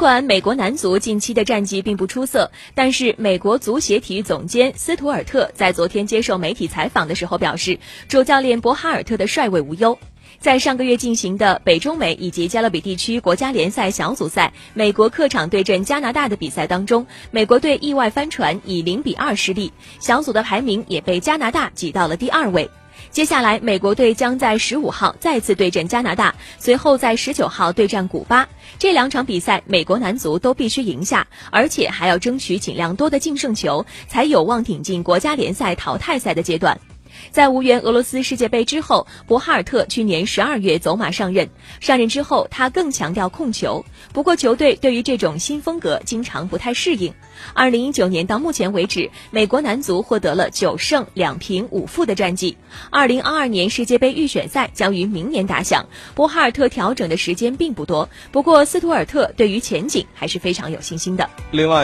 尽管美国男足近期的战绩并不出色，但是美国足协体育总监斯图尔特在昨天接受媒体采访的时候表示，主教练博哈尔特的帅位无忧。在上个月进行的北中美以及加勒比地区国家联赛小组赛，美国客场对阵加拿大的比赛当中，美国队意外翻船，以零比二失利，小组的排名也被加拿大挤到了第二位。接下来，美国队将在十五号再次对阵加拿大，随后在十九号对战古巴。这两场比赛，美国男足都必须赢下，而且还要争取尽量多的净胜球，才有望挺进国家联赛淘汰赛的阶段。在无缘俄罗斯世界杯之后，博哈尔特去年十二月走马上任。上任之后，他更强调控球。不过，球队对于这种新风格经常不太适应。二零一九年到目前为止，美国男足获得了九胜两平五负的战绩。二零二二年世界杯预选赛将于明年打响，博哈尔特调整的时间并不多。不过，斯图尔特对于前景还是非常有信心的。另外。